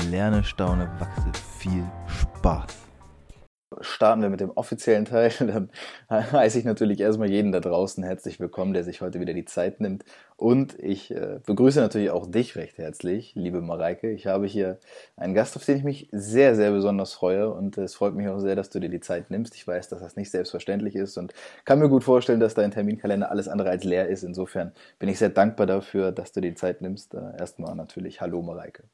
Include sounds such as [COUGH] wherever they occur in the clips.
Lerne, staune, wachse. Viel Spaß. Starten wir mit dem offiziellen Teil. [LAUGHS] Dann heiße ich natürlich erstmal jeden da draußen herzlich willkommen, der sich heute wieder die Zeit nimmt. Und ich äh, begrüße natürlich auch dich recht herzlich, liebe Mareike. Ich habe hier einen Gast, auf den ich mich sehr, sehr besonders freue. Und es freut mich auch sehr, dass du dir die Zeit nimmst. Ich weiß, dass das nicht selbstverständlich ist und kann mir gut vorstellen, dass dein Terminkalender alles andere als leer ist. Insofern bin ich sehr dankbar dafür, dass du dir die Zeit nimmst. Äh, erstmal natürlich Hallo, Mareike.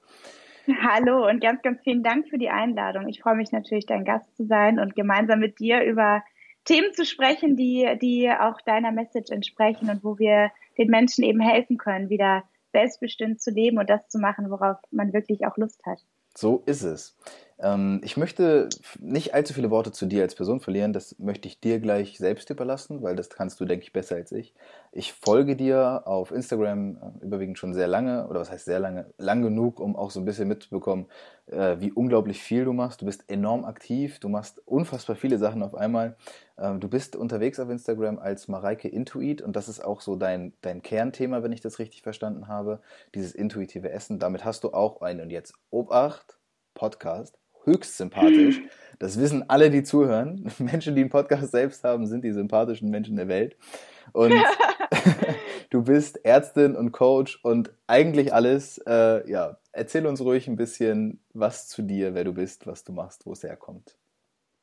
Hallo und ganz, ganz vielen Dank für die Einladung. Ich freue mich natürlich, dein Gast zu sein und gemeinsam mit dir über Themen zu sprechen, die, die auch deiner Message entsprechen und wo wir den Menschen eben helfen können, wieder selbstbestimmt zu leben und das zu machen, worauf man wirklich auch Lust hat. So ist es. Ähm, ich möchte nicht allzu viele Worte zu dir als Person verlieren. Das möchte ich dir gleich selbst überlassen, weil das kannst du, denke ich, besser als ich. Ich folge dir auf Instagram äh, überwiegend schon sehr lange, oder was heißt sehr lange? Lang genug, um auch so ein bisschen mitzubekommen, äh, wie unglaublich viel du machst. Du bist enorm aktiv, du machst unfassbar viele Sachen auf einmal. Ähm, du bist unterwegs auf Instagram als Mareike Intuit und das ist auch so dein, dein Kernthema, wenn ich das richtig verstanden habe. Dieses intuitive Essen. Damit hast du auch einen, und jetzt Obacht, Podcast höchst sympathisch. Das wissen alle, die zuhören. [LAUGHS] Menschen, die einen Podcast selbst haben, sind die sympathischen Menschen der Welt. Und [LAUGHS] [LAUGHS] du bist Ärztin und Coach und eigentlich alles. Äh, ja, erzähl uns ruhig ein bisschen was zu dir, wer du bist, was du machst, wo es herkommt.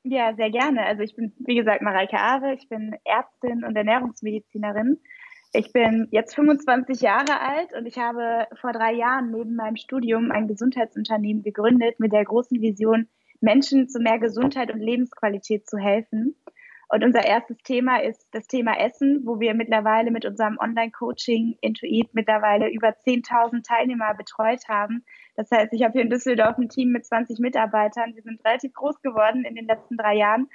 Ja, sehr gerne. Also ich bin, wie gesagt, Mareike Aare. Ich bin Ärztin und Ernährungsmedizinerin. Ich bin jetzt 25 Jahre alt und ich habe vor drei Jahren neben meinem Studium ein Gesundheitsunternehmen gegründet mit der großen Vision, Menschen zu mehr Gesundheit und Lebensqualität zu helfen. Und unser erstes Thema ist das Thema Essen, wo wir mittlerweile mit unserem Online-Coaching Intuit mittlerweile über 10.000 Teilnehmer betreut haben. Das heißt, ich habe hier in Düsseldorf ein Team mit 20 Mitarbeitern. Wir sind relativ groß geworden in den letzten drei Jahren.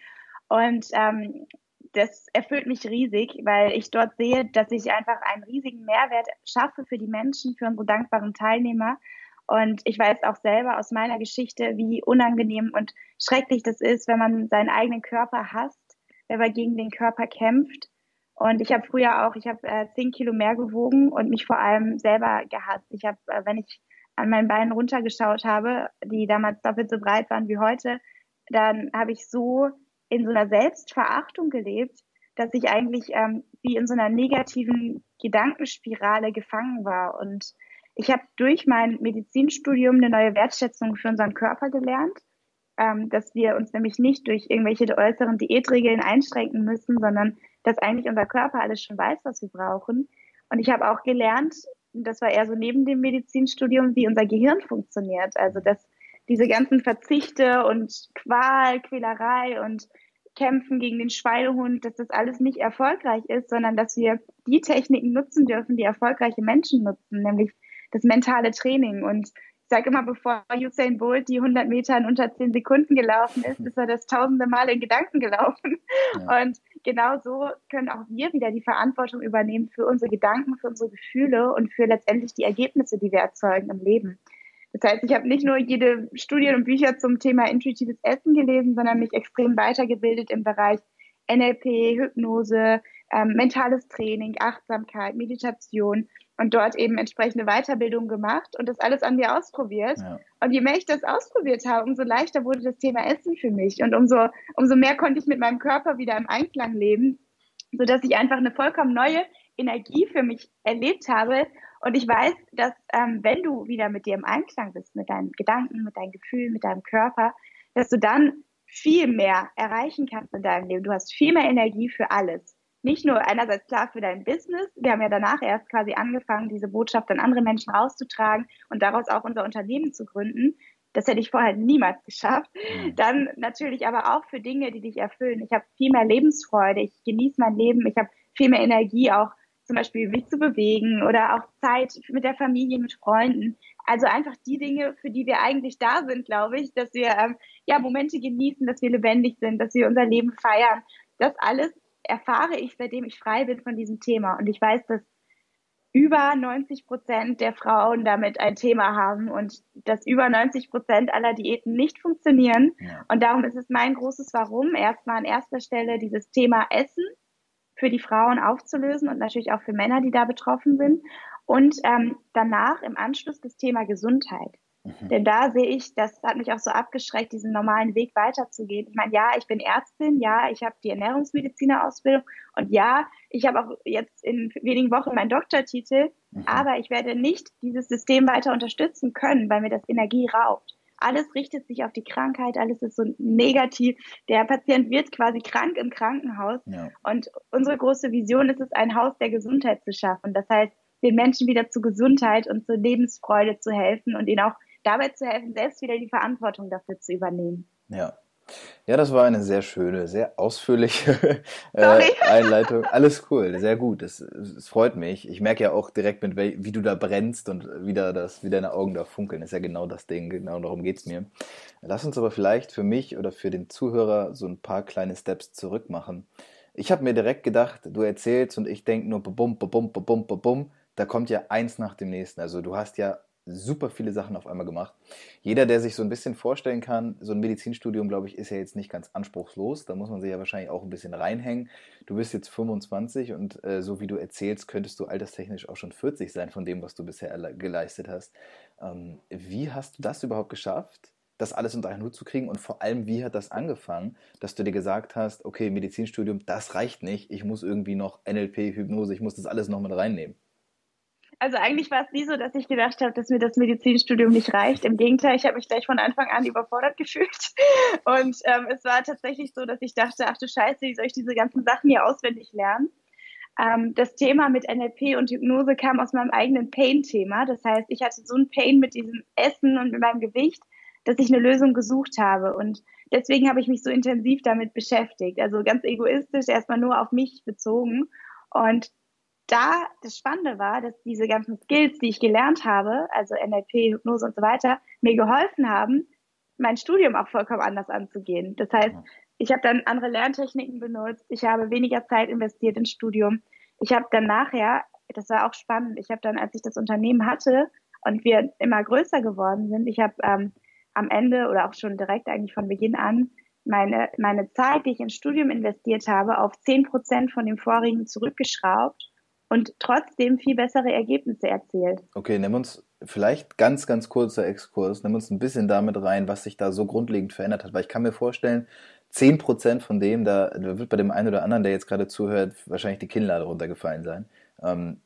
Und ähm, das erfüllt mich riesig, weil ich dort sehe, dass ich einfach einen riesigen Mehrwert schaffe für die Menschen, für unsere dankbaren Teilnehmer. Und ich weiß auch selber aus meiner Geschichte, wie unangenehm und schrecklich das ist, wenn man seinen eigenen Körper hasst, wenn man gegen den Körper kämpft. Und ich habe früher auch, ich habe äh, zehn Kilo mehr gewogen und mich vor allem selber gehasst. Ich habe, äh, wenn ich an meinen Beinen runtergeschaut habe, die damals doppelt so breit waren wie heute, dann habe ich so in so einer Selbstverachtung gelebt, dass ich eigentlich ähm, wie in so einer negativen Gedankenspirale gefangen war. Und ich habe durch mein Medizinstudium eine neue Wertschätzung für unseren Körper gelernt, ähm, dass wir uns nämlich nicht durch irgendwelche äußeren Diätregeln einschränken müssen, sondern dass eigentlich unser Körper alles schon weiß, was wir brauchen. Und ich habe auch gelernt, das war eher so neben dem Medizinstudium, wie unser Gehirn funktioniert. Also dass diese ganzen Verzichte und Qual, Quälerei und Kämpfen gegen den Schweinehund, dass das alles nicht erfolgreich ist, sondern dass wir die Techniken nutzen dürfen, die erfolgreiche Menschen nutzen, nämlich das mentale Training. Und ich sage immer, bevor Usain Bolt die 100 Meter in unter 10 Sekunden gelaufen ist, ist er das tausende Mal in Gedanken gelaufen. Ja. Und genau so können auch wir wieder die Verantwortung übernehmen für unsere Gedanken, für unsere Gefühle und für letztendlich die Ergebnisse, die wir erzeugen im Leben. Das heißt, ich habe nicht nur jede Studien und Bücher zum Thema intuitives Essen gelesen, sondern mich extrem weitergebildet im Bereich NLP, Hypnose, ähm, mentales Training, Achtsamkeit, Meditation und dort eben entsprechende Weiterbildung gemacht und das alles an mir ausprobiert. Ja. Und je mehr ich das ausprobiert habe, umso leichter wurde das Thema Essen für mich und umso, umso mehr konnte ich mit meinem Körper wieder im Einklang leben, sodass ich einfach eine vollkommen neue Energie für mich erlebt habe und ich weiß, dass ähm, wenn du wieder mit dir im Einklang bist, mit deinen Gedanken, mit deinen Gefühlen, mit deinem Körper, dass du dann viel mehr erreichen kannst in deinem Leben. Du hast viel mehr Energie für alles. Nicht nur einerseits klar für dein Business. Wir haben ja danach erst quasi angefangen, diese Botschaft an andere Menschen rauszutragen und daraus auch unser Unternehmen zu gründen. Das hätte ich vorher niemals geschafft. Mhm. Dann natürlich aber auch für Dinge, die dich erfüllen. Ich habe viel mehr Lebensfreude. Ich genieße mein Leben. Ich habe viel mehr Energie auch zum Beispiel mich zu bewegen oder auch Zeit mit der Familie, mit Freunden. Also einfach die Dinge, für die wir eigentlich da sind, glaube ich, dass wir ähm, ja Momente genießen, dass wir lebendig sind, dass wir unser Leben feiern. Das alles erfahre ich, seitdem ich frei bin von diesem Thema. Und ich weiß, dass über 90 Prozent der Frauen damit ein Thema haben und dass über 90 Prozent aller Diäten nicht funktionieren. Ja. Und darum ist es mein großes Warum, erstmal an erster Stelle dieses Thema Essen für die Frauen aufzulösen und natürlich auch für Männer, die da betroffen sind. Und ähm, danach im Anschluss das Thema Gesundheit. Mhm. Denn da sehe ich, das hat mich auch so abgeschreckt, diesen normalen Weg weiterzugehen. Ich meine, ja, ich bin Ärztin, ja, ich habe die Ernährungsmedizinerausbildung und ja, ich habe auch jetzt in wenigen Wochen meinen Doktortitel, mhm. aber ich werde nicht dieses System weiter unterstützen können, weil mir das Energie raubt. Alles richtet sich auf die Krankheit, alles ist so negativ. Der Patient wird quasi krank im Krankenhaus. Ja. Und unsere große Vision ist es, ein Haus der Gesundheit zu schaffen. Das heißt, den Menschen wieder zu Gesundheit und zur Lebensfreude zu helfen und ihnen auch dabei zu helfen, selbst wieder die Verantwortung dafür zu übernehmen. Ja. Ja, das war eine sehr schöne, sehr ausführliche [LAUGHS] äh, [LAUGHS] Einleitung. Alles cool, sehr gut. Es, es freut mich. Ich merke ja auch direkt, mit wie du da brennst und wie, da das, wie deine Augen da funkeln. Das ist ja genau das Ding, genau darum geht es mir. Lass uns aber vielleicht für mich oder für den Zuhörer so ein paar kleine Steps zurück machen. Ich habe mir direkt gedacht, du erzählst und ich denke nur bum, bum, bum, bum, bum, bum. Da kommt ja eins nach dem nächsten. Also du hast ja super viele Sachen auf einmal gemacht. Jeder, der sich so ein bisschen vorstellen kann, so ein Medizinstudium, glaube ich, ist ja jetzt nicht ganz anspruchslos. Da muss man sich ja wahrscheinlich auch ein bisschen reinhängen. Du bist jetzt 25 und äh, so wie du erzählst, könntest du alterstechnisch auch schon 40 sein von dem, was du bisher geleistet hast. Ähm, wie hast du das überhaupt geschafft? das alles unter einen Hut zu kriegen und vor allem, wie hat das angefangen, dass du dir gesagt hast, okay, Medizinstudium, das reicht nicht, ich muss irgendwie noch NLP, Hypnose, ich muss das alles noch mit reinnehmen also eigentlich war es nie so, dass ich gedacht habe, dass mir das Medizinstudium nicht reicht. Im Gegenteil, ich habe mich gleich von Anfang an überfordert gefühlt. Und ähm, es war tatsächlich so, dass ich dachte, ach du Scheiße, wie soll ich diese ganzen Sachen hier auswendig lernen? Ähm, das Thema mit NLP und Hypnose kam aus meinem eigenen Pain-Thema. Das heißt, ich hatte so ein Pain mit diesem Essen und mit meinem Gewicht, dass ich eine Lösung gesucht habe. Und deswegen habe ich mich so intensiv damit beschäftigt. Also ganz egoistisch, erstmal nur auf mich bezogen. Und da das Spannende war, dass diese ganzen Skills, die ich gelernt habe, also NLP, Hypnose und so weiter, mir geholfen haben, mein Studium auch vollkommen anders anzugehen. Das heißt, ich habe dann andere Lerntechniken benutzt, ich habe weniger Zeit investiert ins Studium. Ich habe dann nachher, das war auch spannend, ich habe dann, als ich das Unternehmen hatte und wir immer größer geworden sind, ich habe ähm, am Ende oder auch schon direkt eigentlich von Beginn an meine, meine Zeit, die ich ins Studium investiert habe, auf zehn Prozent von dem vorigen zurückgeschraubt und trotzdem viel bessere Ergebnisse erzielt. Okay, nimm uns vielleicht ganz, ganz kurzer Exkurs, nimm uns ein bisschen damit rein, was sich da so grundlegend verändert hat, weil ich kann mir vorstellen, 10% von dem, da, wird bei dem einen oder anderen, der jetzt gerade zuhört, wahrscheinlich die Kinnlade runtergefallen sein. Ähm,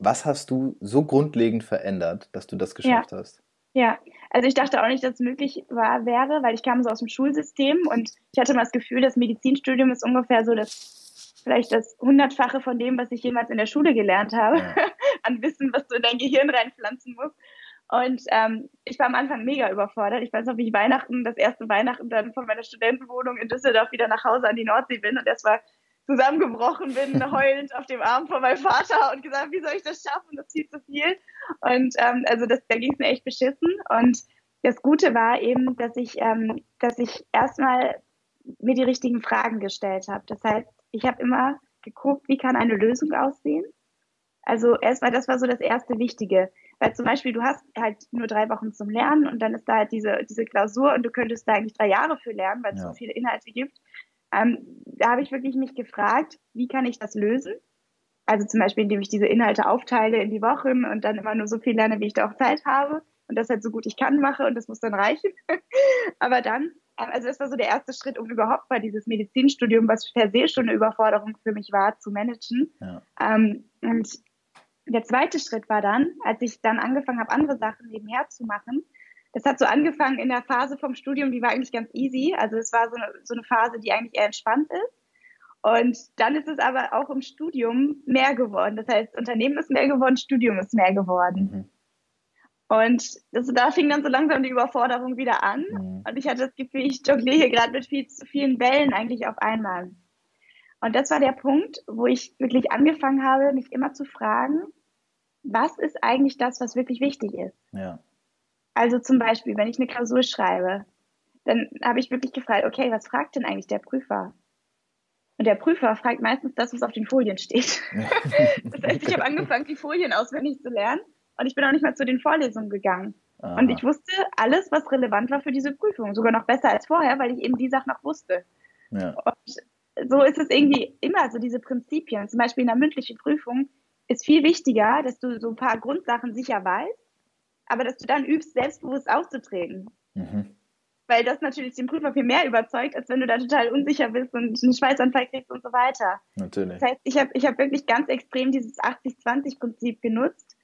was hast du so grundlegend verändert, dass du das geschafft ja. hast? Ja, also ich dachte auch nicht, dass es möglich war, wäre, weil ich kam so aus dem Schulsystem und ich hatte mal das Gefühl, das Medizinstudium ist ungefähr so das vielleicht das Hundertfache von dem, was ich jemals in der Schule gelernt habe, ja. [LAUGHS] an Wissen, was du in dein Gehirn reinpflanzen musst. Und ähm, ich war am Anfang mega überfordert. Ich weiß noch, wie ich Weihnachten, das erste Weihnachten dann von meiner Studentenwohnung in Düsseldorf wieder nach Hause an die Nordsee bin und erstmal zusammengebrochen bin, [LAUGHS] heulend auf dem Arm von meinem Vater und gesagt, wie soll ich das schaffen? Das ist viel zu viel. Und ähm, also das, da ging es mir echt beschissen. Und das Gute war eben, dass ich, ähm, dass ich erstmal mir die richtigen Fragen gestellt habe. Das heißt, ich habe immer geguckt, wie kann eine Lösung aussehen. Also erstmal, das war so das erste Wichtige. Weil zum Beispiel, du hast halt nur drei Wochen zum Lernen und dann ist da halt diese, diese Klausur und du könntest da eigentlich drei Jahre für lernen, weil es ja. so viele Inhalte gibt. Ähm, da habe ich wirklich mich gefragt, wie kann ich das lösen? Also zum Beispiel, indem ich diese Inhalte aufteile in die Wochen und dann immer nur so viel lerne, wie ich da auch Zeit habe und das halt so gut ich kann mache und das muss dann reichen. [LAUGHS] Aber dann also das war so der erste Schritt, um überhaupt mal dieses Medizinstudium, was per se schon eine Überforderung für mich war, zu managen. Ja. Ähm, und der zweite Schritt war dann, als ich dann angefangen habe, andere Sachen nebenher zu machen. Das hat so angefangen in der Phase vom Studium, die war eigentlich ganz easy. Also es war so eine, so eine Phase, die eigentlich eher entspannt ist. Und dann ist es aber auch im Studium mehr geworden. Das heißt, Unternehmen ist mehr geworden, Studium ist mehr geworden. Mhm. Und das, da fing dann so langsam die Überforderung wieder an. Mhm. Und ich hatte das Gefühl, ich jongliere hier gerade mit viel zu vielen Bällen eigentlich auf einmal. Und das war der Punkt, wo ich wirklich angefangen habe, mich immer zu fragen, was ist eigentlich das, was wirklich wichtig ist? Ja. Also zum Beispiel, wenn ich eine Klausur schreibe, dann habe ich wirklich gefragt, okay, was fragt denn eigentlich der Prüfer? Und der Prüfer fragt meistens das, was auf den Folien steht. [LAUGHS] das heißt, ich habe angefangen, die Folien auswendig zu lernen und ich bin auch nicht mal zu den Vorlesungen gegangen. Aha. Und ich wusste alles, was relevant war für diese Prüfung. Sogar noch besser als vorher, weil ich eben die Sachen noch wusste. Ja. Und so ist es irgendwie immer so diese Prinzipien. Zum Beispiel in der mündlichen Prüfung ist viel wichtiger, dass du so ein paar Grundsachen sicher weißt, aber dass du dann übst, selbstbewusst aufzutreten. Mhm. Weil das natürlich den Prüfer viel mehr überzeugt, als wenn du da total unsicher bist und einen Schweißanfall kriegst und so weiter. Natürlich. Das heißt, ich habe ich hab wirklich ganz extrem dieses 80-20-Prinzip genutzt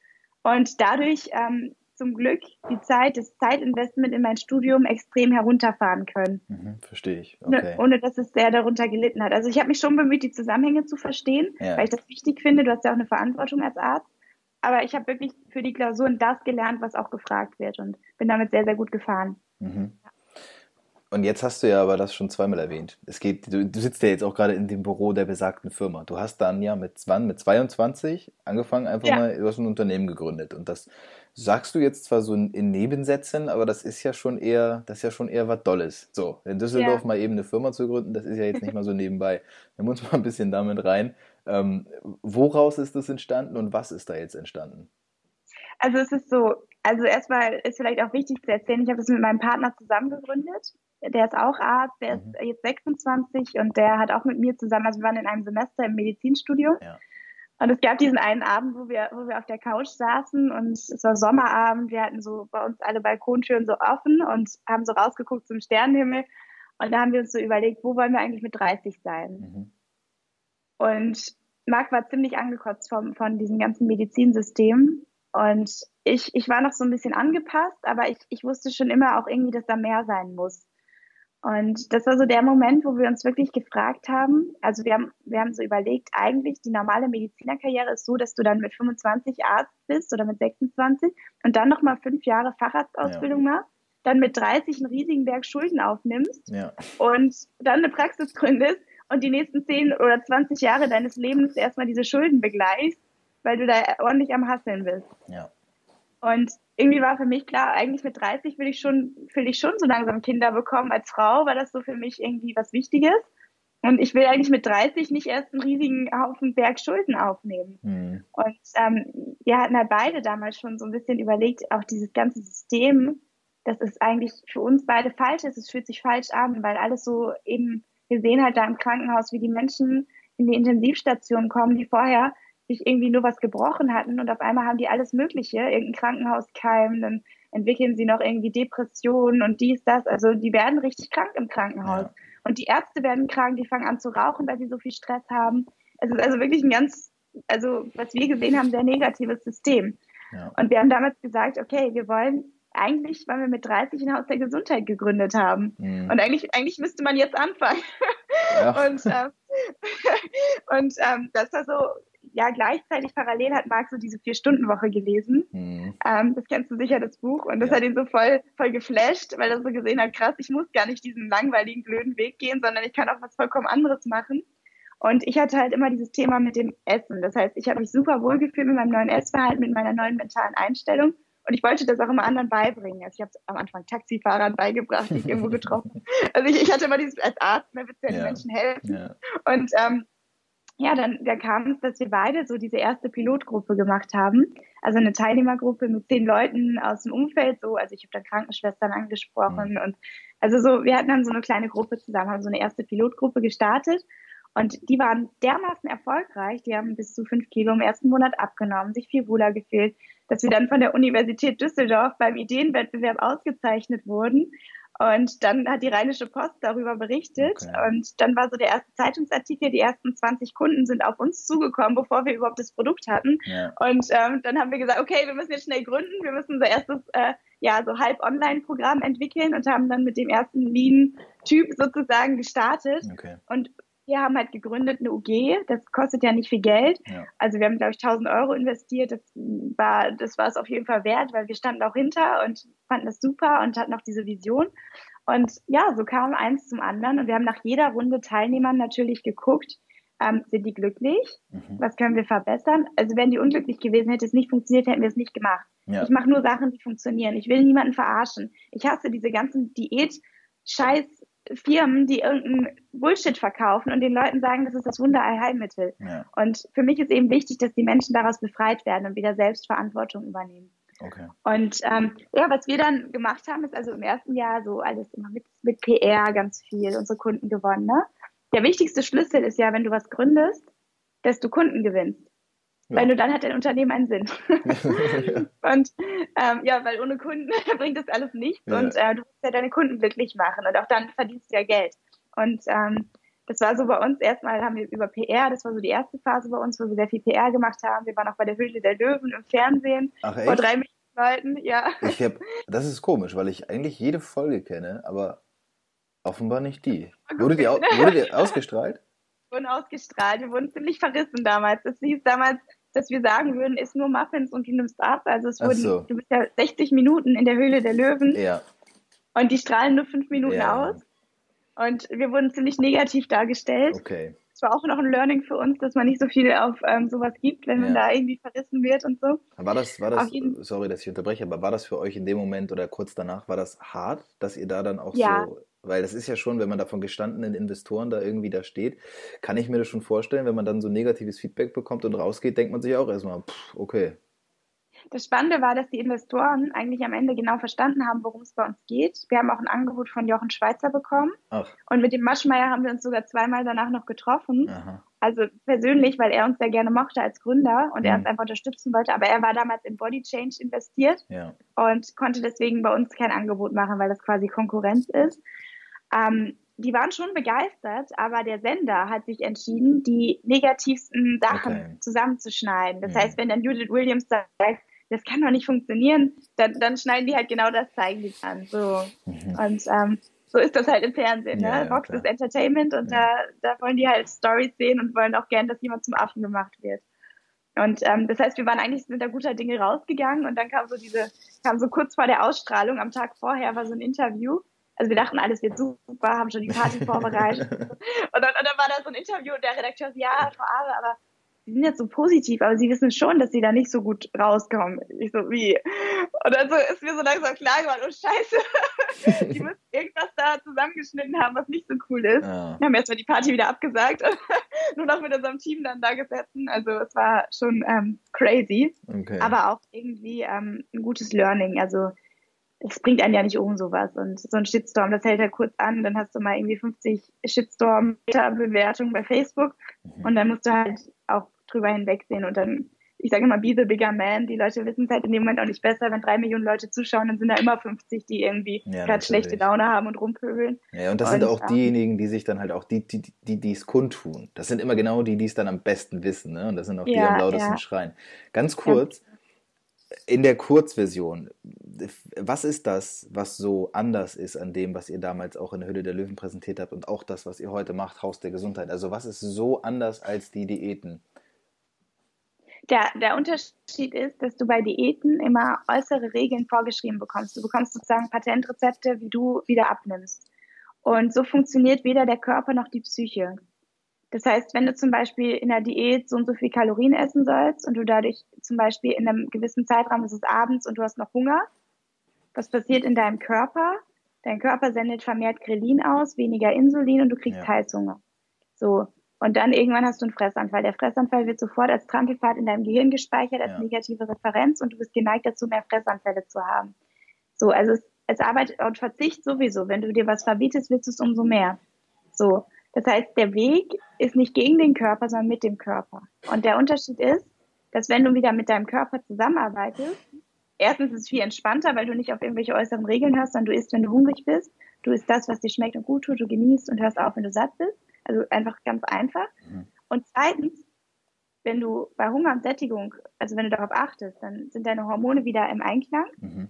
und dadurch ähm, zum Glück die Zeit, das Zeitinvestment in mein Studium extrem herunterfahren können. Mhm, verstehe ich. Okay. Ohne dass es sehr darunter gelitten hat. Also ich habe mich schon bemüht, die Zusammenhänge zu verstehen, ja. weil ich das wichtig finde. Du hast ja auch eine Verantwortung als Arzt. Aber ich habe wirklich für die Klausuren das gelernt, was auch gefragt wird und bin damit sehr, sehr gut gefahren. Mhm. Und jetzt hast du ja aber das schon zweimal erwähnt. Es geht, du, du, sitzt ja jetzt auch gerade in dem Büro der besagten Firma. Du hast dann ja mit wann? Mit 22 angefangen, einfach ja. mal, du hast ein Unternehmen gegründet. Und das sagst du jetzt zwar so in Nebensätzen, aber das ist ja schon eher, das ist ja schon eher was Dolles. So, in Düsseldorf ja. mal eben eine Firma zu gründen, das ist ja jetzt nicht mal so nebenbei. Wir uns mal ein bisschen damit rein. Ähm, woraus ist das entstanden und was ist da jetzt entstanden? Also es ist so, also erstmal ist vielleicht auch wichtig zu erzählen, ich habe das mit meinem Partner zusammen gegründet der ist auch Arzt, der mhm. ist jetzt 26 und der hat auch mit mir zusammen, also wir waren in einem Semester im Medizinstudium. Ja. Und es gab diesen einen Abend, wo wir, wo wir auf der Couch saßen und es war Sommerabend. Wir hatten so bei uns alle Balkontüren so offen und haben so rausgeguckt zum Sternenhimmel. Und da haben wir uns so überlegt, wo wollen wir eigentlich mit 30 sein? Mhm. Und Marc war ziemlich angekotzt vom, von diesem ganzen Medizinsystem. Und ich, ich war noch so ein bisschen angepasst, aber ich, ich wusste schon immer auch irgendwie, dass da mehr sein muss. Und das war so der Moment, wo wir uns wirklich gefragt haben, also wir haben, wir haben so überlegt, eigentlich die normale Medizinerkarriere ist so, dass du dann mit 25 Arzt bist oder mit 26 und dann nochmal fünf Jahre Facharztausbildung ja. machst, dann mit 30 einen riesigen Berg Schulden aufnimmst ja. und dann eine Praxis gründest und die nächsten 10 oder 20 Jahre deines Lebens erstmal diese Schulden begleichst, weil du da ordentlich am Hasseln bist. Ja. Und irgendwie war für mich klar, eigentlich mit 30 will ich schon, will ich schon so langsam Kinder bekommen. Als Frau war das so für mich irgendwie was Wichtiges. Und ich will eigentlich mit 30 nicht erst einen riesigen Haufen Berg Schulden aufnehmen. Mhm. Und ähm, wir hatten halt beide damals schon so ein bisschen überlegt, auch dieses ganze System, das ist eigentlich für uns beide falsch ist. Es fühlt sich falsch an, weil alles so eben, wir sehen halt da im Krankenhaus, wie die Menschen in die Intensivstation kommen, die vorher sich irgendwie nur was gebrochen hatten und auf einmal haben die alles Mögliche, irgendein Krankenhauskeim, dann entwickeln sie noch irgendwie Depressionen und dies, das. Also die werden richtig krank im Krankenhaus. Ja. Und die Ärzte werden krank, die fangen an zu rauchen, weil sie so viel Stress haben. Es ist also wirklich ein ganz, also was wir gesehen haben, sehr negatives System. Ja. Und wir haben damals gesagt, okay, wir wollen eigentlich, weil wir mit 30 ein Haus der Gesundheit gegründet haben. Mhm. Und eigentlich, eigentlich müsste man jetzt anfangen. Ja. [LAUGHS] und ähm, [LAUGHS] und ähm, das war so ja, gleichzeitig parallel hat Marc so diese Vier-Stunden-Woche gelesen. Mhm. Ähm, das kennst du sicher, das Buch. Und das ja. hat ihn so voll, voll geflasht, weil er so gesehen hat, krass, ich muss gar nicht diesen langweiligen, blöden Weg gehen, sondern ich kann auch was vollkommen anderes machen. Und ich hatte halt immer dieses Thema mit dem Essen. Das heißt, ich habe mich super wohl gefühlt mit meinem neuen Essverhalten, mit meiner neuen mentalen Einstellung. Und ich wollte das auch immer anderen beibringen. Also ich habe am Anfang Taxifahrern beigebracht, die ich irgendwo [LAUGHS] getroffen. Also ich, ich hatte immer dieses als Arzt, ne, willst du ja, den Menschen helfen. Ja. Und ähm, ja, dann, dann kam es, dass wir beide so diese erste Pilotgruppe gemacht haben. Also eine Teilnehmergruppe mit zehn Leuten aus dem Umfeld, so, also ich habe dann Krankenschwestern angesprochen mhm. und also so, wir hatten dann so eine kleine Gruppe zusammen, haben so eine erste Pilotgruppe gestartet und die waren dermaßen erfolgreich, die haben bis zu fünf Kilo im ersten Monat abgenommen, sich viel wohler gefühlt, dass wir dann von der Universität Düsseldorf beim Ideenwettbewerb ausgezeichnet wurden und dann hat die Rheinische Post darüber berichtet. Okay. Und dann war so der erste Zeitungsartikel, die ersten 20 Kunden sind auf uns zugekommen, bevor wir überhaupt das Produkt hatten. Ja. Und ähm, dann haben wir gesagt, okay, wir müssen jetzt schnell gründen, wir müssen unser erstes, äh, ja, so halb Online-Programm entwickeln und haben dann mit dem ersten Lean-Typ sozusagen gestartet. Okay. Und wir haben halt gegründet eine UG, das kostet ja nicht viel Geld. Ja. Also wir haben, glaube ich, 1000 Euro investiert. Das war, das war es auf jeden Fall wert, weil wir standen auch hinter und fanden das super und hatten auch diese Vision. Und ja, so kam eins zum anderen und wir haben nach jeder Runde Teilnehmern natürlich geguckt, ähm, sind die glücklich? Mhm. Was können wir verbessern? Also wären die unglücklich gewesen, hätte es nicht funktioniert, hätten wir es nicht gemacht. Ja. Ich mache nur Sachen, die funktionieren. Ich will niemanden verarschen. Ich hasse diese ganzen Diät-Scheiß- Firmen, die irgendeinen Bullshit verkaufen und den Leuten sagen, das ist das Wunderheilmittel. Ja. Und für mich ist eben wichtig, dass die Menschen daraus befreit werden und wieder Selbstverantwortung übernehmen. Okay. Und ähm, ja, was wir dann gemacht haben, ist also im ersten Jahr so alles immer mit, mit PR ganz viel, unsere Kunden gewonnen. Ne? Der wichtigste Schlüssel ist ja, wenn du was gründest, dass du Kunden gewinnst. Ja. Weil nur dann hat dein Unternehmen einen Sinn. [LAUGHS] [LAUGHS] und ähm, ja, weil ohne Kunden [LAUGHS] bringt das alles nichts ja. und äh, du musst ja deine Kunden glücklich machen und auch dann verdienst du ja Geld. Und ähm, das war so bei uns, erstmal haben wir über PR, das war so die erste Phase bei uns, wo wir sehr viel PR gemacht haben. Wir waren auch bei der Höhle der Löwen im Fernsehen Ach, echt? vor drei Millionen Leuten, ja. Ich hab, das ist komisch, weil ich eigentlich jede Folge kenne, aber offenbar nicht die. Wurde die, wurde die ausgestrahlt? wurden ausgestrahlt. Wir wurden ziemlich verrissen damals. Es hieß damals, dass wir sagen würden, ist nur Muffins und du nimmst ab. Also es wurden, so. du bist ja 60 Minuten in der Höhle der Löwen. Ja. Und die strahlen nur fünf Minuten ja. aus. Und wir wurden ziemlich negativ dargestellt. Okay. Es war auch noch ein Learning für uns, dass man nicht so viel auf ähm, sowas gibt, wenn ja. man da irgendwie verrissen wird und so. War das, war das, sorry, dass ich unterbreche, aber war das für euch in dem Moment oder kurz danach, war das hart, dass ihr da dann auch so weil das ist ja schon, wenn man da von gestandenen Investoren da irgendwie da steht, kann ich mir das schon vorstellen, wenn man dann so negatives Feedback bekommt und rausgeht, denkt man sich auch erstmal, pff, okay. Das Spannende war, dass die Investoren eigentlich am Ende genau verstanden haben, worum es bei uns geht. Wir haben auch ein Angebot von Jochen Schweizer bekommen. Ach. Und mit dem Maschmeier haben wir uns sogar zweimal danach noch getroffen. Aha. Also persönlich, weil er uns sehr gerne mochte als Gründer und mhm. er uns einfach unterstützen wollte. Aber er war damals in Body Change investiert ja. und konnte deswegen bei uns kein Angebot machen, weil das quasi Konkurrenz ist. Ähm, die waren schon begeistert, aber der Sender hat sich entschieden, die negativsten Sachen okay. zusammenzuschneiden. Das ja. heißt, wenn dann Judith Williams sagt, das kann doch nicht funktionieren, dann, dann schneiden die halt genau das, zeigen die an. So. Mhm. Und ähm, so ist das halt im Fernsehen. Ne? Ja, Vox ist Entertainment und ja. da, da wollen die halt Stories sehen und wollen auch gern, dass jemand zum Affen gemacht wird. Und ähm, das heißt, wir waren eigentlich mit der guter Dinge rausgegangen und dann kam so diese, kam so kurz vor der Ausstrahlung, am Tag vorher war so ein Interview also wir dachten, alles wird super, haben schon die Party [LAUGHS] vorbereitet. und, dann, und dann war da so ein Interview und der Redakteur so, ja, Frau Abe, aber Sie sind jetzt so positiv, aber Sie wissen schon, dass Sie da nicht so gut rauskommen. Ich so, wie? Und dann so ist mir so langsam klar geworden, oh scheiße, [LAUGHS] die müssen irgendwas da zusammengeschnitten haben, was nicht so cool ist. Ja. Wir haben erstmal die Party wieder abgesagt und [LAUGHS] nur noch mit unserem Team dann da gesessen. Also es war schon ähm, crazy, okay. aber auch irgendwie ähm, ein gutes Learning. Also es bringt einen ja nicht um sowas. Und so ein Shitstorm, das hält ja kurz an, dann hast du mal irgendwie 50 Shitstorm-Bewertungen bei Facebook mhm. und dann musst du halt auch drüber hinwegsehen und dann, ich sage immer, be the bigger man. Die Leute wissen es halt in dem Moment auch nicht besser. Wenn drei Millionen Leute zuschauen, dann sind da immer 50, die irgendwie ja, gerade schlechte Laune haben und rumpöbeln. Ja, und das und, sind auch ähm, diejenigen, die sich dann halt auch, die, die, die, die es kundtun. Das sind immer genau die, die es dann am besten wissen, ne? Und das sind auch die, ja, die am lautesten schreien. Ganz kurz, in der Kurzversion, was ist das, was so anders ist an dem, was ihr damals auch in der Hülle der Löwen präsentiert habt und auch das, was ihr heute macht, Haus der Gesundheit? Also was ist so anders als die Diäten? Der, der Unterschied ist, dass du bei Diäten immer äußere Regeln vorgeschrieben bekommst. Du bekommst sozusagen Patentrezepte, wie du wieder abnimmst. Und so funktioniert weder der Körper noch die Psyche. Das heißt, wenn du zum Beispiel in der Diät so und so viel Kalorien essen sollst und du dadurch zum Beispiel in einem gewissen Zeitraum, ist es abends und du hast noch Hunger, was passiert in deinem Körper? Dein Körper sendet vermehrt Grelin aus, weniger Insulin und du kriegst ja. Heißhunger. So. Und dann irgendwann hast du einen Fressanfall. Der Fressanfall wird sofort als Trampelfahrt in deinem Gehirn gespeichert, als ja. negative Referenz und du bist geneigt dazu, mehr Fressanfälle zu haben. So, also es, es arbeitet und Verzicht sowieso. Wenn du dir was verbietest, willst du es umso mehr. So. Das heißt, der Weg ist nicht gegen den Körper, sondern mit dem Körper. Und der Unterschied ist, dass wenn du wieder mit deinem Körper zusammenarbeitest, erstens ist es viel entspannter, weil du nicht auf irgendwelche äußeren Regeln hast, sondern du isst, wenn du hungrig bist. Du isst das, was dir schmeckt und gut tut, du genießt und hörst auf, wenn du satt bist. Also einfach ganz einfach. Mhm. Und zweitens, wenn du bei Hunger und Sättigung, also wenn du darauf achtest, dann sind deine Hormone wieder im Einklang. Mhm.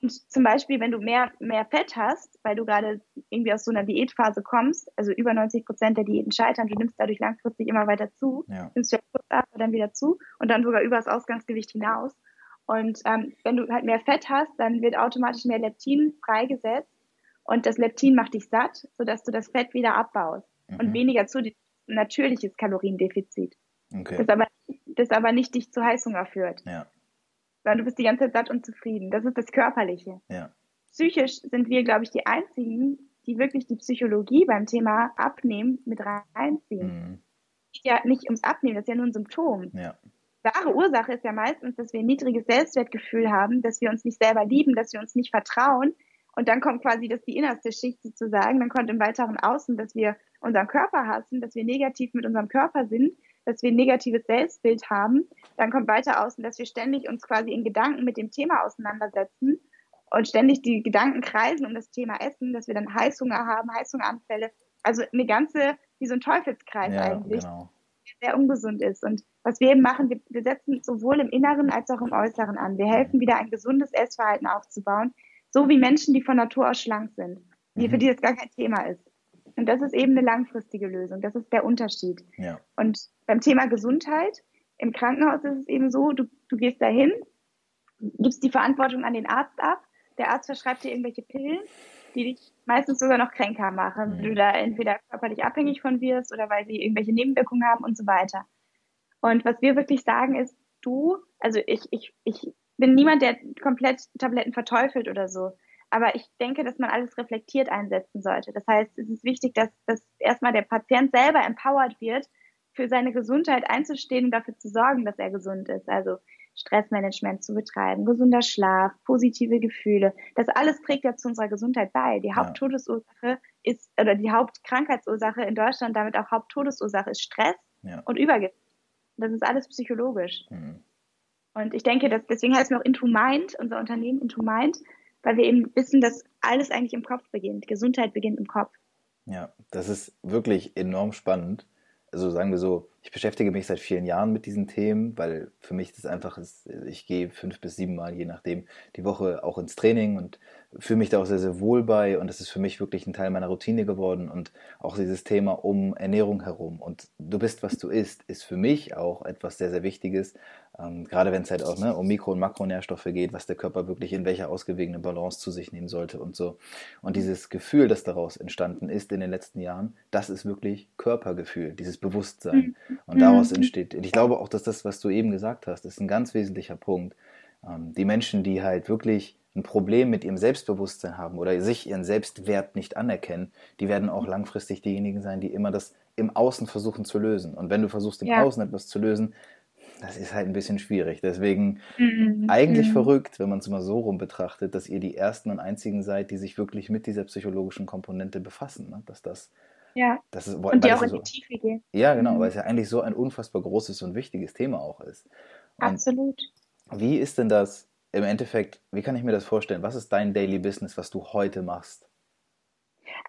Und zum Beispiel, wenn du mehr, mehr Fett hast, weil du gerade irgendwie aus so einer Diätphase kommst, also über 90 Prozent der Diäten scheitern, du nimmst dadurch langfristig immer weiter zu, ja. nimmst du ja kurz ab und dann wieder zu und dann sogar über das Ausgangsgewicht hinaus. Und ähm, wenn du halt mehr Fett hast, dann wird automatisch mehr Leptin freigesetzt und das Leptin macht dich satt, sodass du das Fett wieder abbaust mhm. und weniger zu natürliches Kaloriendefizit. Okay. Das aber, das aber nicht dich zu Heißhunger führt. Ja. Sondern du bist die ganze Zeit satt und zufrieden. Das ist das Körperliche. Ja. Psychisch sind wir, glaube ich, die einzigen, die wirklich die Psychologie beim Thema Abnehmen mit reinziehen. Mhm. Ja, nicht ums Abnehmen, das ist ja nur ein Symptom. Ja. Wahre Ursache ist ja meistens, dass wir ein niedriges Selbstwertgefühl haben, dass wir uns nicht selber lieben, dass wir uns nicht vertrauen. Und dann kommt quasi das die innerste Schicht sozusagen. Dann kommt im weiteren Außen, dass wir unseren Körper hassen, dass wir negativ mit unserem Körper sind, dass wir ein negatives Selbstbild haben. Dann kommt weiter außen, dass wir ständig uns quasi in Gedanken mit dem Thema auseinandersetzen und ständig die Gedanken kreisen um das Thema Essen, dass wir dann Heißhunger haben, Heißhungeranfälle. Also eine ganze, wie so ein Teufelskreis Ja, eigentlich, genau. der sehr ungesund ist. Und was wir eben machen, wir, wir setzen sowohl im Inneren als auch im Äußeren an. Wir helfen wieder ein gesundes Essverhalten aufzubauen, so wie Menschen, die von Natur aus schlank sind, die, Mhm. für die das gar kein Thema ist. Und das ist eben eine langfristige Lösung. Das ist der Unterschied. Ja. Und beim Thema Gesundheit, im Krankenhaus ist es eben so, du, du gehst dahin, gibst die Verantwortung an den Arzt ab, der Arzt verschreibt dir irgendwelche Pillen, die dich meistens sogar noch kränker machen, Mhm. weil du da entweder körperlich abhängig von wirst oder weil sie irgendwelche Nebenwirkungen haben und so weiter. Und was wir wirklich sagen ist, du, also ich, ich, ich bin niemand, der komplett Tabletten verteufelt oder so. Aber ich denke, dass man alles reflektiert einsetzen sollte. Das heißt, es ist wichtig, dass, dass erstmal der Patient selber empowered wird, für seine Gesundheit einzustehen und dafür zu sorgen, dass er gesund ist. Also Stressmanagement zu betreiben, gesunder Schlaf, positive Gefühle. Das alles trägt ja zu unserer Gesundheit bei. Die Ja. Haupttodesursache ist, oder die Hauptkrankheitsursache in Deutschland, damit auch Haupttodesursache ist Stress Ja. und Übergewicht. Das ist alles psychologisch. Mhm. Und ich denke, dass deswegen heißt es auch Into Mind, unser Unternehmen Into Mind, weil wir eben wissen, dass alles eigentlich im Kopf beginnt. Gesundheit beginnt im Kopf. Ja, das ist wirklich enorm spannend. Also sagen wir so, ich beschäftige mich seit vielen Jahren mit diesen Themen, weil für mich das einfach ist, ich gehe fünf bis sieben Mal, je nachdem, die Woche auch ins Training und fühle mich da auch sehr, sehr wohl bei und das ist für mich wirklich ein Teil meiner Routine geworden und auch dieses Thema um Ernährung herum und du bist, was du isst, ist für mich auch etwas sehr, sehr Wichtiges, ähm, gerade wenn es halt auch ne, um Mikro- und Makronährstoffe geht, was der Körper wirklich in welcher ausgewogenen Balance zu sich nehmen sollte und so. Und dieses Gefühl, das daraus entstanden ist in den letzten Jahren, das ist wirklich Körpergefühl, dieses Bewusstsein. Und daraus Mhm. entsteht, und ich glaube auch, dass das, was du eben gesagt hast, ist ein ganz wesentlicher Punkt. Ähm, die Menschen, die halt wirklich ein Problem mit ihrem Selbstbewusstsein haben oder sich ihren Selbstwert nicht anerkennen, die werden auch langfristig diejenigen sein, die immer das im Außen versuchen zu lösen. Und wenn du versuchst, im Ja. Außen etwas zu lösen, das ist halt ein bisschen schwierig. Deswegen Mhm. eigentlich Mhm. verrückt, wenn man es mal so rum betrachtet, dass ihr die ersten und einzigen seid, die sich wirklich mit dieser psychologischen Komponente befassen. Ne? Dass das, Ja, das ist, und die auch in so, die Tiefe gehen. ja, genau, Mhm. weil es ja eigentlich so ein unfassbar großes und wichtiges Thema auch ist. Und Absolut. wie ist denn das im Endeffekt, wie kann ich mir das vorstellen? Was ist dein Daily Business, was du heute machst?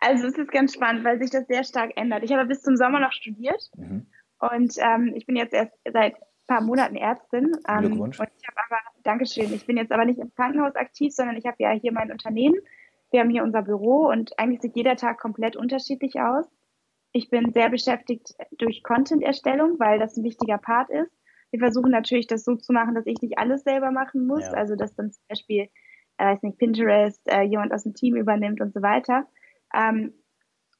Also es ist ganz spannend, weil sich das sehr stark ändert. Ich habe bis zum Sommer noch studiert Mhm. und ähm, ich bin jetzt erst seit ein paar Monaten Ärztin. Ähm, Glückwunsch. Und ich habe aber, Dankeschön, ich bin jetzt aber nicht im Krankenhaus aktiv, sondern ich habe ja hier mein Unternehmen. Wir haben hier unser Büro und eigentlich sieht jeder Tag komplett unterschiedlich aus. Ich bin sehr beschäftigt durch Content-Erstellung, weil das ein wichtiger Part ist. Wir versuchen natürlich, das so zu machen, dass ich nicht alles selber machen muss. Ja. Also, dass dann zum Beispiel, äh, weiß nicht, Pinterest, äh, jemand aus dem Team übernimmt und so weiter. Ähm,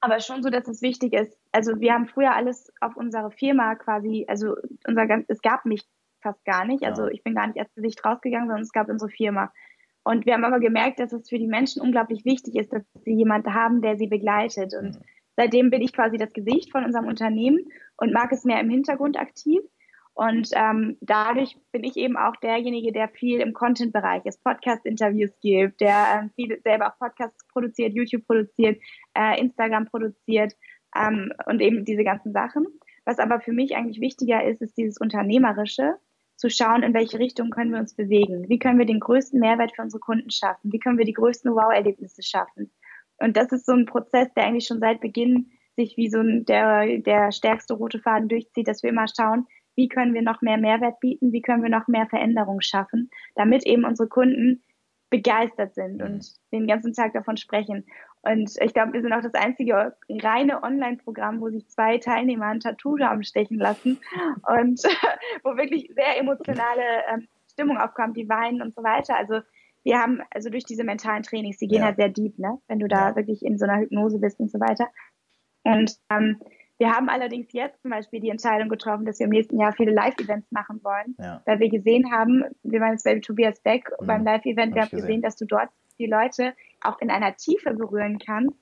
aber schon so, dass es wichtig ist. Also, wir haben früher alles auf unsere Firma quasi, also unser ganz, es gab mich fast gar nicht. Also, Ja. ich bin gar nicht als Gesicht rausgegangen, sondern es gab unsere Firma. Und wir haben aber gemerkt, dass es für die Menschen unglaublich wichtig ist, dass sie jemanden haben, der sie begleitet. Und Mhm. seitdem bin ich quasi das Gesicht von unserem Unternehmen und mag es mehr im Hintergrund aktiv. Und ähm, dadurch bin ich eben auch derjenige, der viel im Content-Bereich ist, Podcast-Interviews gibt, der ähm, viel selber auch Podcasts produziert, YouTube produziert, äh, Instagram produziert ähm, und eben diese ganzen Sachen. Was aber für mich eigentlich wichtiger ist, ist dieses Unternehmerische, zu schauen, in welche Richtung können wir uns bewegen. Wie können wir den größten Mehrwert für unsere Kunden schaffen? Wie können wir die größten Wow-Erlebnisse schaffen? Und das ist so ein Prozess, der eigentlich schon seit Beginn sich wie so ein, der, der stärkste rote Faden durchzieht, dass wir immer schauen, wie können wir noch mehr Mehrwert bieten, wie können wir noch mehr Veränderung schaffen, damit eben unsere Kunden begeistert sind Mhm. und den ganzen Tag davon sprechen. Und ich glaube, wir sind auch das einzige reine Online-Programm, wo sich zwei Teilnehmer ein Tattoo haben stechen lassen und [LAUGHS] wo wirklich sehr emotionale ähm, Stimmung aufkommt, die weinen und so weiter. Also wir haben, also durch diese mentalen Trainings, die gehen Ja. halt sehr deep, ne? Wenn du da wirklich in so einer Hypnose bist und so weiter. Und ähm, Wir haben allerdings jetzt zum Beispiel die Entscheidung getroffen, dass wir im nächsten Jahr viele Live-Events machen wollen, ja. weil wir gesehen haben, wir waren jetzt bei Tobias Beck mhm. beim Live-Event, wir haben gesehen, dass du dort die Leute auch in einer Tiefe berühren kannst,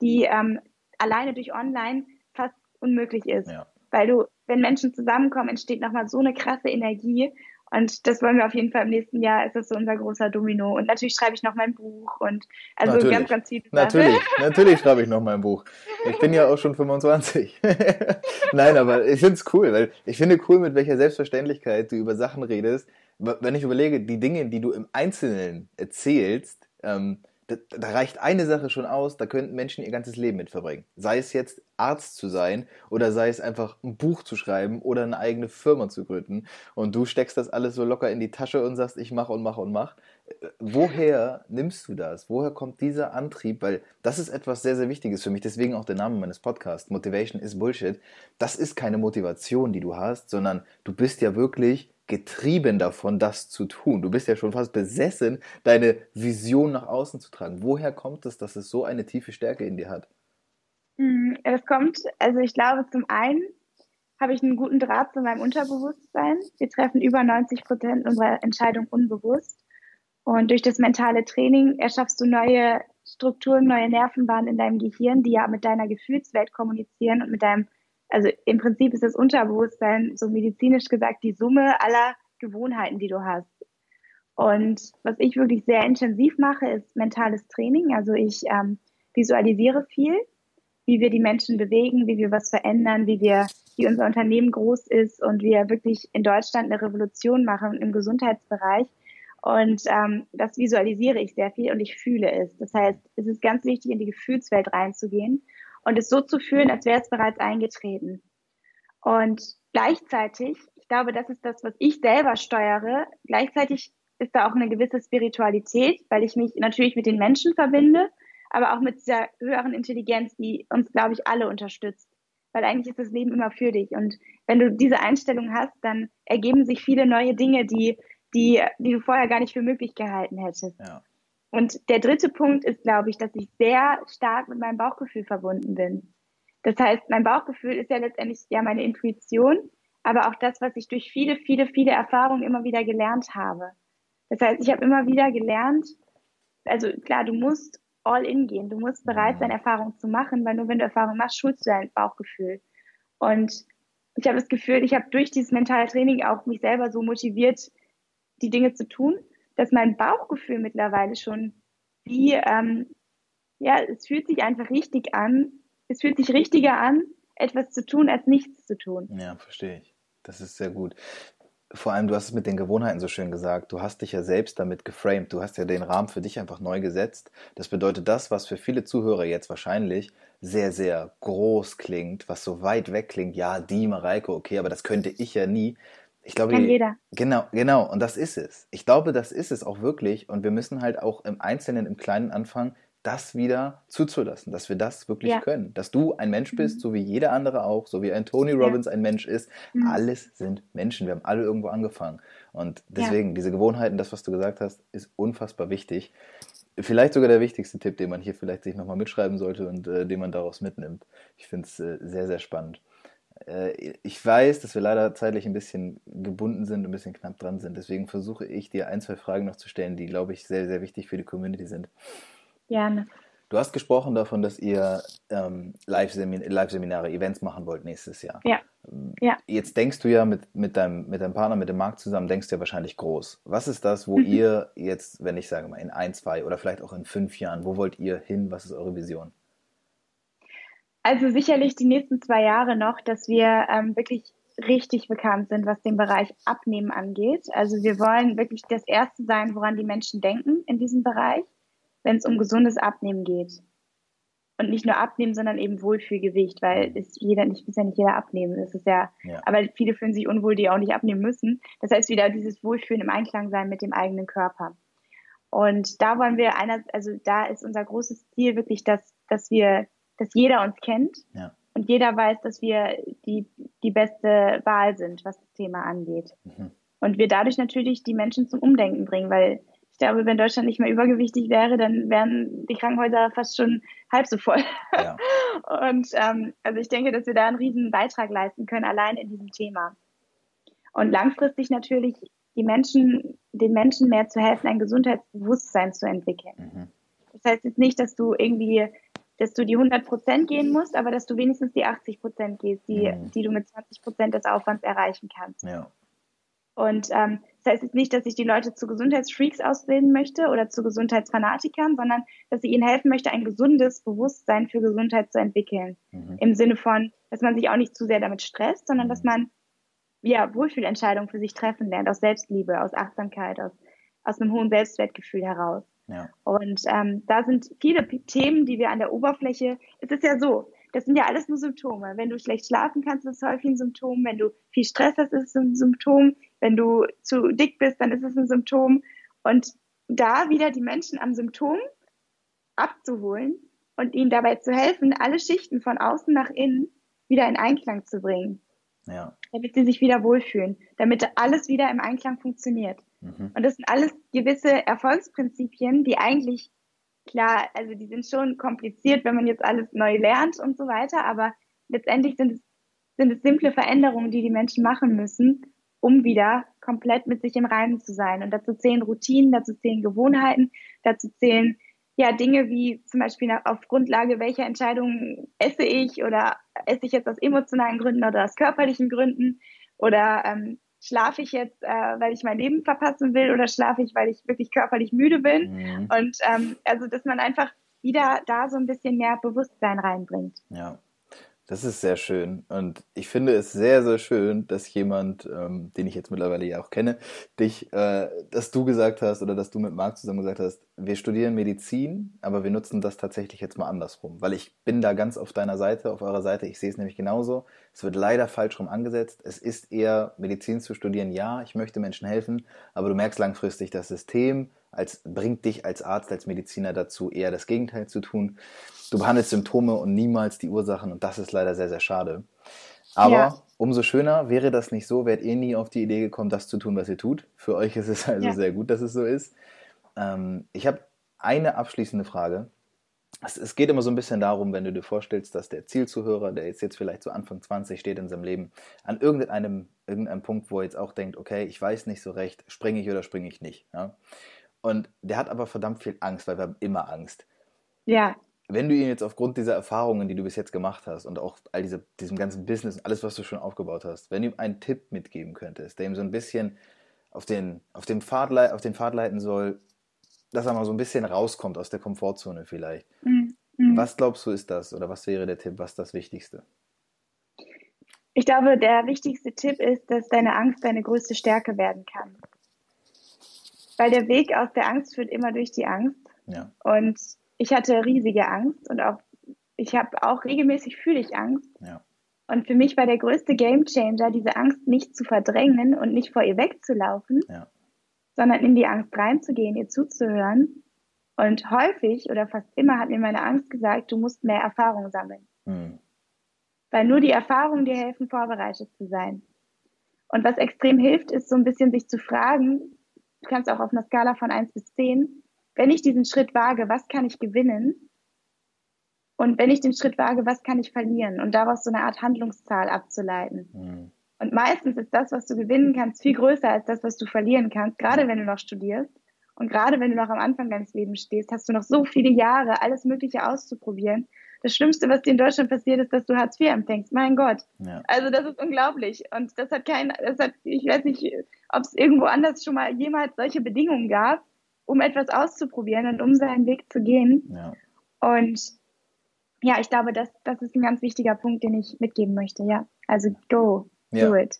die ähm, alleine durch Online fast unmöglich ist. Ja. Weil du, wenn Menschen zusammenkommen, entsteht nochmal so eine krasse Energie und das wollen wir auf jeden Fall im nächsten Jahr. Ist das so unser großer Domino. Und natürlich schreibe ich noch mein Buch und also natürlich. ganz, ganz viele Natürlich, [LAUGHS] natürlich schreibe ich noch mein Buch. Ich bin ja auch schon 25. [LAUGHS] Nein, aber ich finde es cool, weil ich finde cool, mit welcher Selbstverständlichkeit du über Sachen redest. Wenn ich überlege, die Dinge, die du im Einzelnen erzählst, ähm, da, da, reicht eine Sache schon aus, da könnten Menschen ihr ganzes Leben mit verbringen. Sei es jetzt Arzt zu sein oder sei es einfach ein Buch zu schreiben oder eine eigene Firma zu gründen. Und du steckst das alles so locker in die Tasche und sagst, ich mach und mach und mach. Woher nimmst du das? Woher kommt dieser Antrieb? Weil das ist etwas sehr, sehr Wichtiges für mich. Deswegen auch der Name meines Podcasts. Motivation is Bullshit. Das ist keine Motivation, die du hast, sondern du bist ja wirklich getrieben davon, das zu tun. Du bist ja schon fast besessen, deine Vision nach außen zu tragen. Woher kommt es, dass es so eine tiefe Stärke in dir hat? Hm, es kommt, also ich glaube, zum einen habe ich einen guten Draht zu meinem Unterbewusstsein. Wir treffen über 90 Prozent unserer Entscheidungen unbewusst. Und durch das mentale Training erschaffst du neue Strukturen, neue Nervenbahnen in deinem Gehirn, die ja mit deiner Gefühlswelt kommunizieren und mit deinem also im Prinzip ist das Unterbewusstsein, so medizinisch gesagt, die Summe aller Gewohnheiten, die du hast. Und was ich wirklich sehr intensiv mache, ist mentales Training. Also ich ähm, visualisiere viel, wie wir die Menschen bewegen, wie wir was verändern, wie wir, wie unser Unternehmen groß ist und wir wirklich in Deutschland eine Revolution machen im Gesundheitsbereich. Und ähm, das visualisiere ich sehr viel und ich fühle es. Das heißt, es ist ganz wichtig, in die Gefühlswelt reinzugehen und es so zu fühlen, als wäre es bereits eingetreten. Und gleichzeitig, ich glaube, das ist das, was ich selber steuere, gleichzeitig ist da auch eine gewisse Spiritualität, weil ich mich natürlich mit den Menschen verbinde, aber auch mit dieser höheren Intelligenz, die uns, glaube ich, alle unterstützt. Weil eigentlich ist das Leben immer für dich. Und wenn du diese Einstellung hast, dann ergeben sich viele neue Dinge, die, die, die du vorher gar nicht für möglich gehalten hättest. Ja. Und der dritte Punkt ist, glaube ich, dass ich sehr stark mit meinem Bauchgefühl verbunden bin. Das heißt, mein Bauchgefühl ist ja letztendlich ja meine Intuition, aber auch das, was ich durch viele, viele, viele Erfahrungen immer wieder gelernt habe. Das heißt, ich habe immer wieder gelernt, also klar, du musst all in gehen, du musst bereit sein, Erfahrungen zu machen, weil nur wenn du Erfahrungen machst, schulst du dein Bauchgefühl. Und ich habe das Gefühl, ich habe durch dieses mentale Training auch mich selber so motiviert, die Dinge zu tun dass mein Bauchgefühl mittlerweile schon wie, ähm, ja, es fühlt sich einfach richtig an. Es fühlt sich richtiger an, etwas zu tun, als nichts zu tun. Ja, verstehe ich. Das ist sehr gut. Vor allem, du hast es mit den Gewohnheiten so schön gesagt. Du hast dich ja selbst damit geframed. Du hast ja den Rahmen für dich einfach neu gesetzt. Das bedeutet, das, was für viele Zuhörer jetzt wahrscheinlich sehr, sehr groß klingt, was so weit weg klingt, ja, die Mareike, okay, aber das könnte ich ja nie, ich glaube, Kann jeder. Genau, genau. Und das ist es. Ich glaube, das ist es auch wirklich. Und wir müssen halt auch im Einzelnen, im Kleinen anfangen, das wieder zuzulassen, dass wir das wirklich ja. können. Dass du ein Mensch bist, mhm. so wie jeder andere auch, so wie ein Tony Robbins ja. ein Mensch ist. Mhm. Alles sind Menschen. Wir haben alle irgendwo angefangen. Und deswegen, ja. diese Gewohnheiten, das, was du gesagt hast, ist unfassbar wichtig. Vielleicht sogar der wichtigste Tipp, den man hier vielleicht sich nochmal mitschreiben sollte und äh, den man daraus mitnimmt. Ich finde es äh, sehr, sehr spannend. Äh, ich weiß, dass wir leider zeitlich ein bisschen gebunden sind, ein bisschen knapp dran sind. Deswegen versuche ich dir ein, zwei Fragen noch zu stellen, die, glaube ich, sehr, sehr wichtig für die Community sind. Gerne. Du hast gesprochen davon, dass ihr ähm, Live-Seminare, Events machen wollt nächstes Jahr. Ja. ja. Jetzt denkst du ja mit, mit, deinem, mit deinem Partner, mit dem Markt zusammen, denkst du ja wahrscheinlich groß. Was ist das, wo mhm. ihr jetzt, wenn ich sage mal, in ein, zwei oder vielleicht auch in fünf Jahren, wo wollt ihr hin? Was ist eure Vision? Also sicherlich die nächsten zwei Jahre noch, dass wir ähm, wirklich richtig bekannt sind, was den Bereich Abnehmen angeht. Also wir wollen wirklich das Erste sein, woran die Menschen denken in diesem Bereich, wenn es um gesundes Abnehmen geht. Und nicht nur Abnehmen, sondern eben Wohlfühlgewicht, weil es jeder nicht, muss ja nicht jeder abnehmen. Das ist ja, ja, aber viele fühlen sich unwohl, die auch nicht abnehmen müssen. Das heißt wieder dieses Wohlfühlen im Einklang sein mit dem eigenen Körper. Und da wollen wir einer, also da ist unser großes Ziel wirklich, dass, dass wir dass jeder uns kennt ja. und jeder weiß, dass wir die, die beste Wahl sind, was das Thema angeht. Mhm. Und wir dadurch natürlich die Menschen zum Umdenken bringen, weil Ich glaube, wenn Deutschland nicht mehr übergewichtig wäre, dann wären die Krankenhäuser fast schon halb so voll. Ja. [LAUGHS] Und ähm, also ich denke, dass wir da einen riesen Beitrag leisten können, allein in diesem Thema. Und langfristig natürlich die Menschen, den Menschen mehr zu helfen, ein Gesundheitsbewusstsein zu entwickeln. Mhm. Das heißt jetzt nicht, dass du irgendwie, dass du die 100 Prozent gehen musst, aber dass du wenigstens die 80 Prozent gehst, die, mhm. die du mit 20 Prozent des Aufwands erreichen kannst. Ja. Und ähm, das heißt jetzt nicht, dass ich die Leute zu Gesundheitsfreaks ausbilden möchte oder zu Gesundheitsfanatikern, sondern dass ich ihnen helfen möchte, ein gesundes Bewusstsein für Gesundheit zu entwickeln. Mhm. Im Sinne von, dass man sich auch nicht zu sehr damit stresst, sondern mhm. dass man ja, Wohlfühlentscheidungen für sich treffen lernt, aus Selbstliebe, aus Achtsamkeit, aus, aus einem hohen Selbstwertgefühl heraus. Ja. Und ähm, da sind viele Themen, die wir an der Oberfläche, es ist ja so, das sind ja alles nur Symptome. Wenn du schlecht schlafen kannst, ist es häufig ein Symptom. Wenn du viel Stress hast, ist es ein Symptom. Wenn du zu dick bist, dann ist es ein Symptom. Und da wieder die Menschen am Symptom abzuholen und ihnen dabei zu helfen, alle Schichten von außen nach innen wieder in Einklang zu bringen. Ja. Damit sie sich wieder wohlfühlen, damit alles wieder im Einklang funktioniert. Mhm. Und das sind alles gewisse Erfolgsprinzipien, die eigentlich, klar, also die sind schon kompliziert, wenn man jetzt alles neu lernt und so weiter, aber letztendlich sind es, sind es simple Veränderungen, die die Menschen machen müssen, um wieder komplett mit sich im Reinen zu sein. Und dazu zählen Routinen, dazu zählen Gewohnheiten, dazu zählen ja Dinge wie zum Beispiel auf Grundlage welcher Entscheidungen esse ich oder esse ich jetzt aus emotionalen Gründen oder aus körperlichen Gründen oder ähm, schlafe ich jetzt, äh, weil ich mein Leben verpassen will oder schlafe ich, weil ich wirklich körperlich müde bin mhm. und ähm, also dass man einfach wieder da so ein bisschen mehr Bewusstsein reinbringt. Ja. Das ist sehr schön. Und ich finde es sehr, sehr schön, dass jemand, ähm, den ich jetzt mittlerweile ja auch kenne, dich, äh, dass du gesagt hast oder dass du mit Marc zusammen gesagt hast, wir studieren Medizin, aber wir nutzen das tatsächlich jetzt mal andersrum. Weil ich bin da ganz auf deiner Seite, auf eurer Seite. Ich sehe es nämlich genauso. Es wird leider falsch rum angesetzt. Es ist eher Medizin zu studieren. Ja, ich möchte Menschen helfen, aber du merkst langfristig, das System als, bringt dich als Arzt, als Mediziner dazu, eher das Gegenteil zu tun. Du behandelst Symptome und niemals die Ursachen und das ist leider sehr, sehr schade. Aber ja. umso schöner wäre das nicht so, wärt ihr nie auf die Idee gekommen, das zu tun, was ihr tut. Für euch ist es also ja. sehr gut, dass es so ist. Ähm, ich habe eine abschließende Frage. Es, es, geht immer so ein bisschen darum, wenn du dir vorstellst, dass der Zielzuhörer, der jetzt, jetzt vielleicht so Anfang 20 steht in seinem Leben, an irgendeinem, irgendeinem Punkt, wo er jetzt auch denkt, okay, ich weiß nicht so recht, springe ich oder springe ich nicht. Ja? Und der hat aber verdammt viel Angst, weil wir haben immer Angst. Ja. Wenn du ihn jetzt aufgrund dieser Erfahrungen, die du bis jetzt gemacht hast und auch all diese, diesem ganzen Business und alles, was du schon aufgebaut hast, wenn du ihm einen Tipp mitgeben könntest, der ihm so ein bisschen auf den, auf den, Pfad, auf den Pfad leiten soll, dass er mal so ein bisschen rauskommt aus der Komfortzone vielleicht. Mhm. Was glaubst du ist das oder was wäre der Tipp, was das Wichtigste? Ich glaube, der wichtigste Tipp ist, dass deine Angst deine größte Stärke werden kann. Weil der Weg aus der Angst führt immer durch die Angst. Ja. Und ich hatte riesige Angst und auch, ich habe auch regelmäßig fühle ich Angst. Ja. Und für mich war der größte Gamechanger, diese Angst nicht zu verdrängen und nicht vor ihr wegzulaufen, ja. sondern in die Angst reinzugehen, ihr zuzuhören. Und häufig oder fast immer hat mir meine Angst gesagt, du musst mehr Erfahrung sammeln. Mhm. Weil nur die Erfahrungen dir helfen, vorbereitet zu sein. Und was extrem hilft, ist so ein bisschen sich zu fragen, du kannst auch auf einer Skala von 1 bis 10, wenn ich diesen Schritt wage, was kann ich gewinnen? Und wenn ich den Schritt wage, was kann ich verlieren? Und daraus so eine Art Handlungszahl abzuleiten. Mhm. Und meistens ist das, was du gewinnen kannst, viel größer als das, was du verlieren kannst, gerade wenn du noch studierst. Und gerade wenn du noch am Anfang deines Lebens stehst, hast du noch so viele Jahre, alles Mögliche auszuprobieren. Das Schlimmste, was dir in Deutschland passiert, ist, dass du Hartz IV empfängst. Mein Gott. Ja. Also das ist unglaublich. Und das hat kein, das hat, ich weiß nicht, ob es irgendwo anders schon mal jemals solche Bedingungen gab, um etwas auszuprobieren und um seinen Weg zu gehen. Ja. Und ja, ich glaube, das, das ist ein ganz wichtiger Punkt, den ich mitgeben möchte. Ja, also go, do it.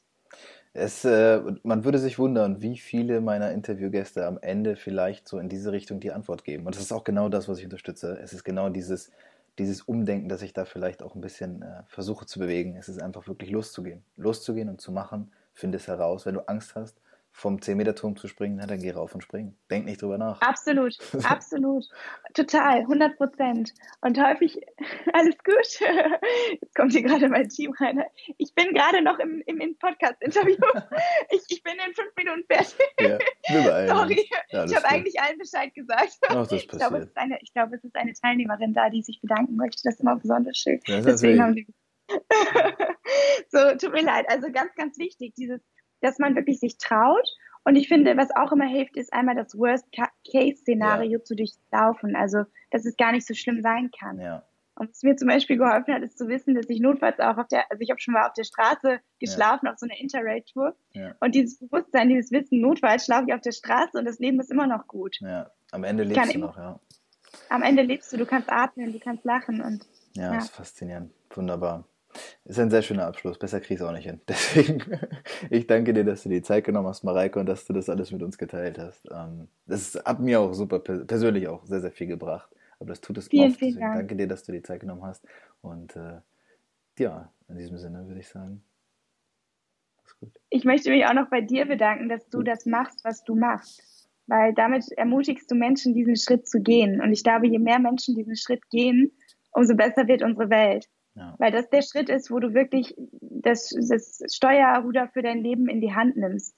Es, äh, man würde sich wundern, wie viele meiner Interviewgäste am Ende vielleicht so in diese Richtung die Antwort geben. Und das ist auch genau das, was ich unterstütze. Es ist genau dieses, dieses Umdenken, das ich da vielleicht auch ein bisschen äh, versuche zu bewegen. Es ist einfach wirklich loszugehen. Loszugehen und zu machen. Finde es heraus. Wenn du Angst hast, vom 10-Meter-Turm zu springen, na, dann geh rauf und spring. Denk nicht drüber nach. Absolut, [LAUGHS] absolut. Total, 100 Prozent. Und häufig, [LAUGHS] alles gut. [LAUGHS] Jetzt kommt hier gerade mein Team rein. Ich bin gerade noch im, im, im Podcast-Interview. Ich, ich bin in fünf Minuten fertig. Ja, Sorry. Ja, ich habe eigentlich allen Bescheid gesagt. Ach, das ich, glaube, es ist eine, ich glaube, es ist eine Teilnehmerin da, die sich bedanken möchte. Das ist immer besonders schön. Ja, Deswegen haben sie so, tut mir leid. Also ganz, ganz wichtig, dieses, dass man wirklich sich traut. Und ich finde, was auch immer hilft, ist einmal das Worst-Case-Szenario ja. zu durchlaufen. Also, dass es gar nicht so schlimm sein kann. Ja. Und was mir zum Beispiel geholfen hat, ist zu wissen, dass ich notfalls auch auf der, also ich habe schon mal auf der Straße geschlafen, ja. auf so einer Interrail-Tour. Ja. Und dieses Bewusstsein, dieses Wissen, notfalls schlafe ich auf der Straße und das Leben ist immer noch gut. Ja, am Ende lebst du noch, ja. Am Ende lebst du, du kannst atmen, du kannst lachen und. Ja, ja. das ist faszinierend. Wunderbar. Ist ein sehr schöner Abschluss. Besser kriegst du auch nicht hin. [LAUGHS] Deswegen, ich danke dir, dass du die Zeit genommen hast, Mareike, und dass du das alles mit uns geteilt hast. Ähm, das hat mir auch super persönlich auch sehr, sehr viel gebracht. Aber das tut es vielen, oft. Deswegen danke dir, dass du die Zeit genommen hast. Und äh, ja, in diesem Sinne würde ich sagen. Ich möchte mich auch noch bei dir bedanken, dass du das machst, was du machst. Weil damit ermutigst du Menschen, diesen Schritt zu gehen. Und ich glaube, je mehr Menschen diesen Schritt gehen, umso besser wird unsere Welt. Ja. Weil das der Schritt ist, wo du wirklich das, das Steuerruder für dein Leben in die Hand nimmst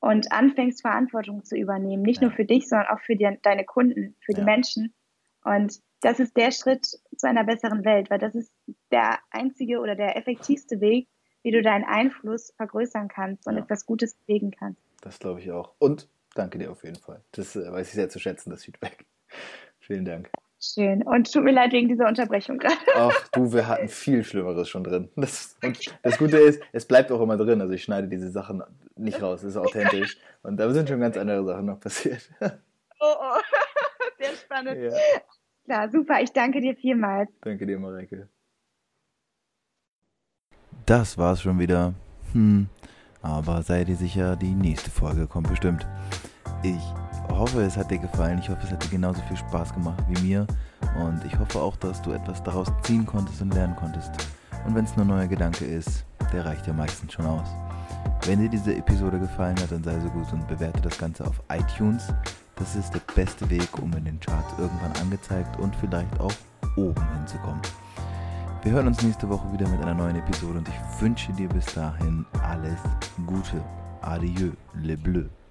und anfängst, Verantwortung zu übernehmen. Nicht ja. nur für dich, sondern auch für die, deine Kunden, für ja. die Menschen. Und das ist der Schritt zu einer besseren Welt, weil das ist der einzige oder der effektivste Weg, wie du deinen Einfluss vergrößern kannst und etwas Gutes bewegen kannst. Das glaube ich auch. Und danke dir auf jeden Fall. Das äh, weiß ich sehr zu schätzen, das Feedback. [LAUGHS] Vielen Dank. Schön. Und tut mir leid wegen dieser Unterbrechung gerade. Ach du, wir hatten [LAUGHS] viel Schlimmeres schon drin. Das, und das Gute ist, es bleibt auch immer drin. Also ich schneide diese Sachen nicht raus. Es ist authentisch. Und da sind schon ganz andere Sachen noch passiert. Oh, oh. [LAUGHS] Sehr spannend. Ja. Klar, super. Ich danke dir vielmals. Danke dir, Mareike. Das war's schon wieder. Hm. Aber sei dir sicher, die nächste Folge kommt bestimmt. Ich hoffe, es hat dir gefallen. Ich hoffe, es hat dir genauso viel Spaß gemacht wie mir. Und ich hoffe auch, dass du etwas daraus ziehen konntest und lernen konntest. Und wenn es nur ein neuer Gedanke ist, der reicht ja meistens schon aus. Wenn dir diese Episode gefallen hat, dann sei so gut und bewerte das Ganze auf iTunes. Das ist der beste Weg, um in den Charts irgendwann angezeigt und vielleicht auch oben hinzukommen. Wir hören uns nächste Woche wieder mit einer neuen Episode und ich wünsche dir bis dahin alles Gute. Adieu, le bleu.